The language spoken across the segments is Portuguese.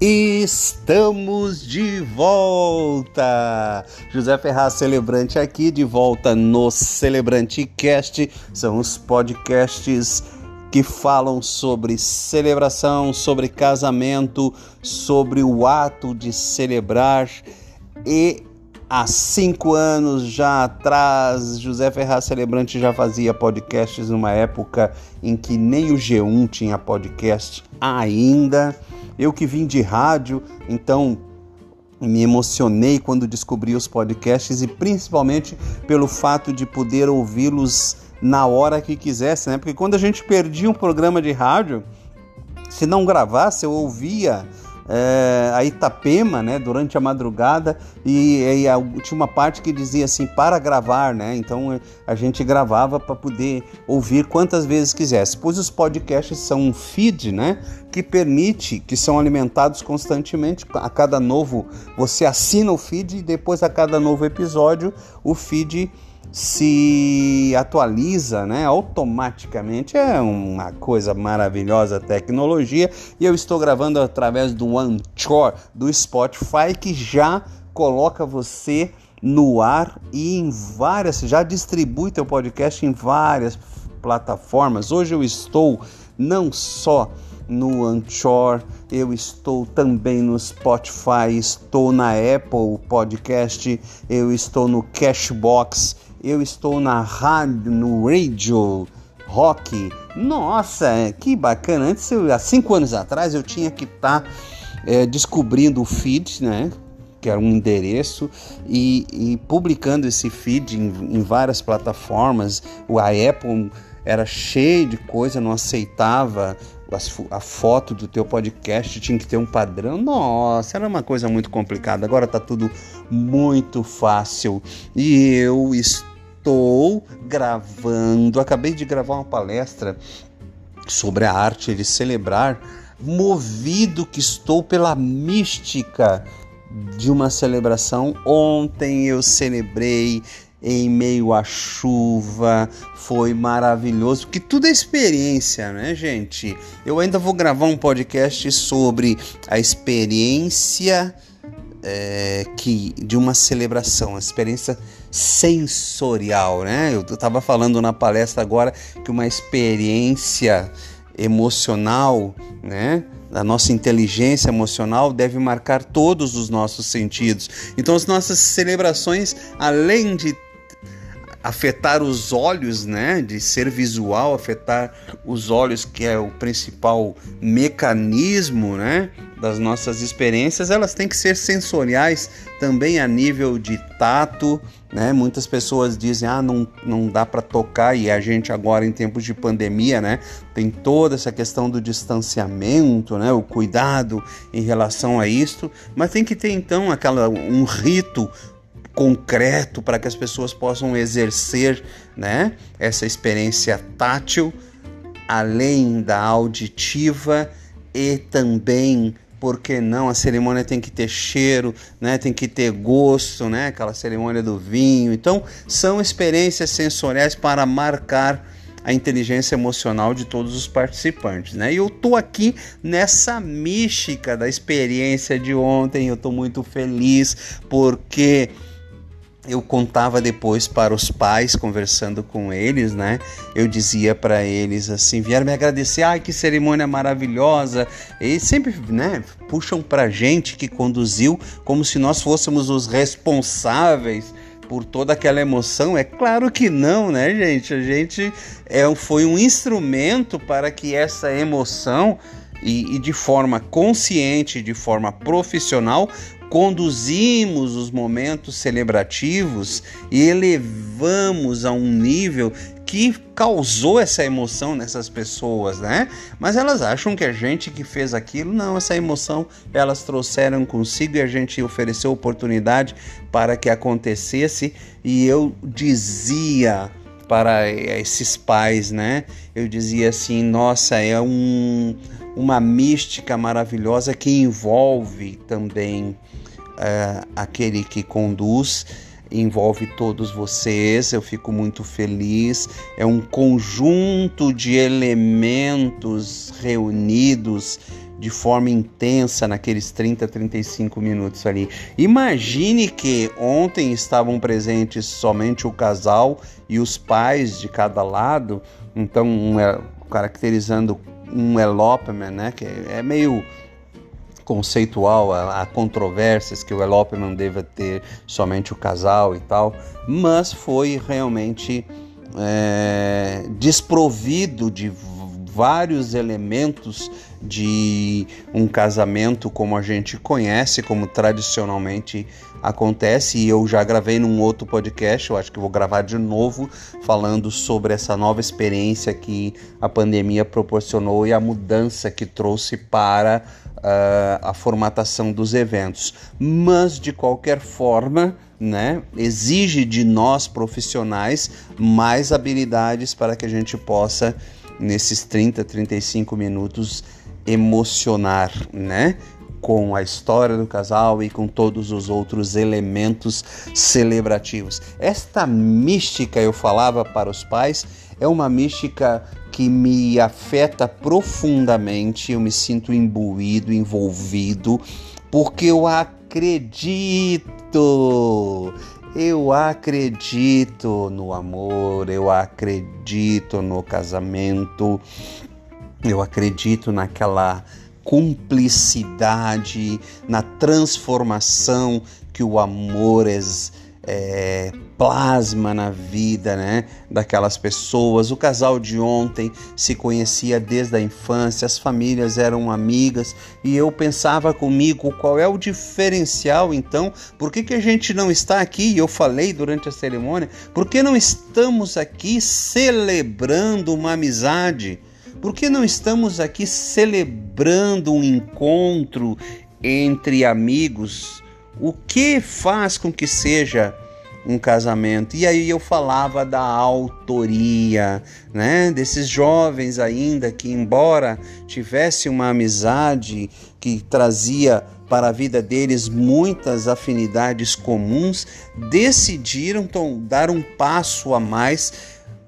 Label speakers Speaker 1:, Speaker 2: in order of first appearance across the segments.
Speaker 1: Estamos de volta! José Ferraz Celebrante aqui, de volta no Celebrante Cast. São os podcasts que falam sobre celebração, sobre casamento, sobre o ato de celebrar. E há cinco anos já atrás, José Ferraz Celebrante já fazia podcasts numa época em que nem o G1 tinha podcast ainda. Eu que vim de rádio, então me emocionei quando descobri os podcasts e principalmente pelo fato de poder ouvi-los na hora que quisesse, né? Porque quando a gente perdia um programa de rádio, se não gravasse, eu ouvia é, a Itapema, né, durante a madrugada, e, e a, tinha uma parte que dizia assim, para gravar, né, então a gente gravava para poder ouvir quantas vezes quisesse, pois os podcasts são um feed, né, que permite, que são alimentados constantemente, a cada novo, você assina o feed e depois a cada novo episódio, o feed se atualiza né, automaticamente. É uma coisa maravilhosa a tecnologia. E eu estou gravando através do Anchor do Spotify que já coloca você no ar e em várias, já distribui teu podcast em várias plataformas. Hoje eu estou não só no Anchor, eu estou também no Spotify, estou na Apple Podcast, eu estou no Cashbox eu estou na rádio, no radio rock. Nossa, que bacana! Antes, eu, há cinco anos atrás, eu tinha que estar tá, é, descobrindo o feed, né? Que era um endereço, e, e publicando esse feed em, em várias plataformas. A Apple era cheio de coisa, não aceitava a foto do teu podcast tinha que ter um padrão. Nossa, era uma coisa muito complicada. Agora tá tudo muito fácil. E eu estou gravando, acabei de gravar uma palestra sobre a arte de celebrar, movido que estou pela mística de uma celebração. Ontem eu celebrei em meio à chuva, foi maravilhoso, porque tudo é experiência, né, gente? Eu ainda vou gravar um podcast sobre a experiência é, que de uma celebração, a experiência sensorial, né? Eu estava falando na palestra agora que uma experiência emocional, né? A nossa inteligência emocional deve marcar todos os nossos sentidos. Então, as nossas celebrações, além de afetar os olhos, né, de ser visual, afetar os olhos, que é o principal mecanismo, né, das nossas experiências, elas têm que ser sensoriais também a nível de tato, né? Muitas pessoas dizem: "Ah, não, não dá para tocar" e a gente agora em tempos de pandemia, né, tem toda essa questão do distanciamento, né, o cuidado em relação a isto, mas tem que ter então aquela um rito concreto para que as pessoas possam exercer né, essa experiência tátil, além da auditiva e também por que não? A cerimônia tem que ter cheiro, né? tem que ter gosto, né? aquela cerimônia do vinho. Então, são experiências sensoriais para marcar a inteligência emocional de todos os participantes, né? E eu tô aqui nessa mística da experiência de ontem, eu tô muito feliz porque eu contava depois para os pais, conversando com eles, né? Eu dizia para eles assim: vieram me agradecer, ai que cerimônia maravilhosa. E sempre, né? Puxam para gente que conduziu como se nós fôssemos os responsáveis por toda aquela emoção? É claro que não, né, gente? A gente é, foi um instrumento para que essa emoção e, e de forma consciente, de forma profissional, conduzimos os momentos celebrativos e elevamos a um nível que causou essa emoção nessas pessoas, né? Mas elas acham que a gente que fez aquilo, não, essa emoção elas trouxeram consigo e a gente ofereceu oportunidade para que acontecesse. E eu dizia para esses pais, né? Eu dizia assim: nossa, é um, uma mística maravilhosa que envolve também uh, aquele que conduz envolve todos vocês, eu fico muito feliz. É um conjunto de elementos reunidos de forma intensa naqueles 30, 35 minutos ali. Imagine que ontem estavam presentes somente o casal e os pais de cada lado, então um, é, caracterizando um elopement, né, que é meio conceitual, há controvérsias que o elopement deva ter somente o casal e tal, mas foi realmente é, desprovido de vários elementos de um casamento como a gente conhece, como tradicionalmente acontece, e eu já gravei num outro podcast, eu acho que vou gravar de novo, falando sobre essa nova experiência que a pandemia proporcionou e a mudança que trouxe para uh, a formatação dos eventos. Mas, de qualquer forma, né, exige de nós profissionais mais habilidades para que a gente possa, nesses 30, 35 minutos, emocionar, né? com a história do casal e com todos os outros elementos celebrativos. Esta mística eu falava para os pais é uma mística que me afeta profundamente, eu me sinto imbuído, envolvido, porque eu acredito. Eu acredito no amor, eu acredito no casamento, eu acredito naquela cumplicidade, na transformação que o amor é, é, plasma na vida né, daquelas pessoas. O casal de ontem se conhecia desde a infância, as famílias eram amigas e eu pensava comigo qual é o diferencial então, por que, que a gente não está aqui? E eu falei durante a cerimônia, por que não estamos aqui celebrando uma amizade? Por que não estamos aqui celebrando um encontro entre amigos? O que faz com que seja um casamento? E aí eu falava da autoria, né? Desses jovens ainda que, embora tivesse uma amizade que trazia para a vida deles muitas afinidades comuns, decidiram dar um passo a mais,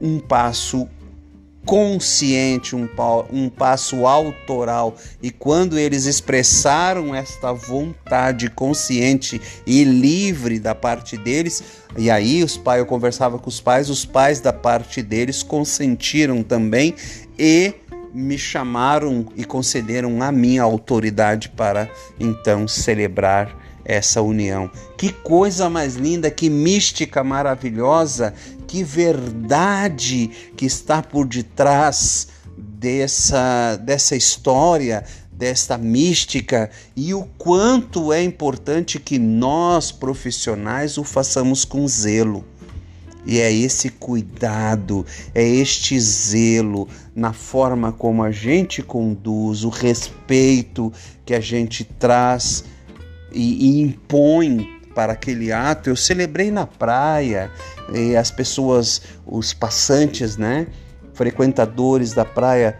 Speaker 1: um passo consciente, um, um passo autoral. E quando eles expressaram esta vontade consciente e livre da parte deles, e aí os pais, eu conversava com os pais, os pais da parte deles consentiram também e me chamaram e concederam a minha autoridade para então celebrar essa união. Que coisa mais linda, que mística maravilhosa, que verdade que está por detrás dessa, dessa história, desta mística e o quanto é importante que nós profissionais o façamos com zelo. E é esse cuidado, é este zelo na forma como a gente conduz, o respeito que a gente traz e, e impõe para aquele ato. Eu celebrei na praia, as pessoas, os passantes, né, frequentadores da praia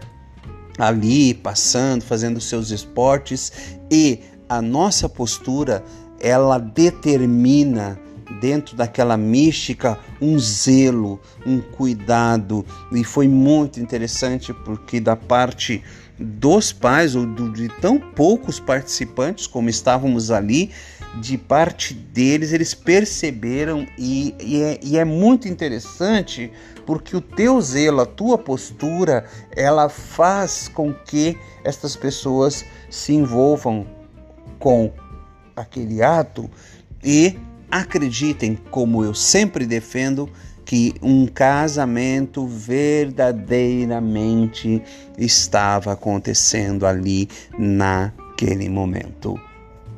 Speaker 1: ali passando, fazendo seus esportes e a nossa postura ela determina dentro daquela mística um zelo, um cuidado e foi muito interessante porque da parte dos pais ou de tão poucos participantes como estávamos ali, de parte deles, eles perceberam e, e, é, e, é, muito interessante porque o teu zelo, a tua postura, ela faz com que estas pessoas se envolvam com aquele ato e acreditem, como eu sempre defendo, que um casamento verdadeiramente estava acontecendo ali naquele momento.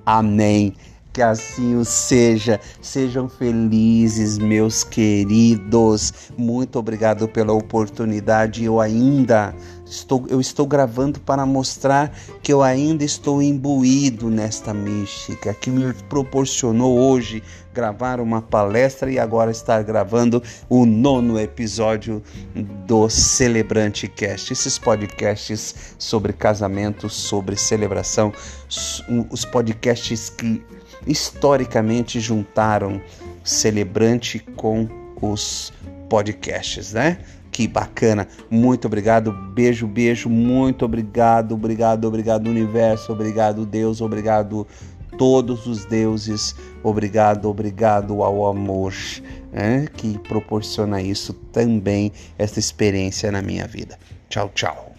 Speaker 1: Amém. Que assim o seja. Sejam felizes, meus queridos. Muito obrigado pela oportunidade. Eu ainda estou, eu estou gravando para mostrar que eu ainda estou imbuído nesta mística que me proporcionou hoje gravar uma palestra e agora estar gravando o nono episódio do Celebrante Cast. Esses podcasts sobre casamento, sobre celebração, os podcasts que historicamente juntaram celebrante com os podcasts, né? Que bacana. Muito obrigado. Beijo, beijo. Muito obrigado. Obrigado, obrigado universo. Obrigado Deus. Obrigado todos os deuses. Obrigado, obrigado ao amor né, que proporciona isso também, essa experiência na minha vida. Tchau, tchau.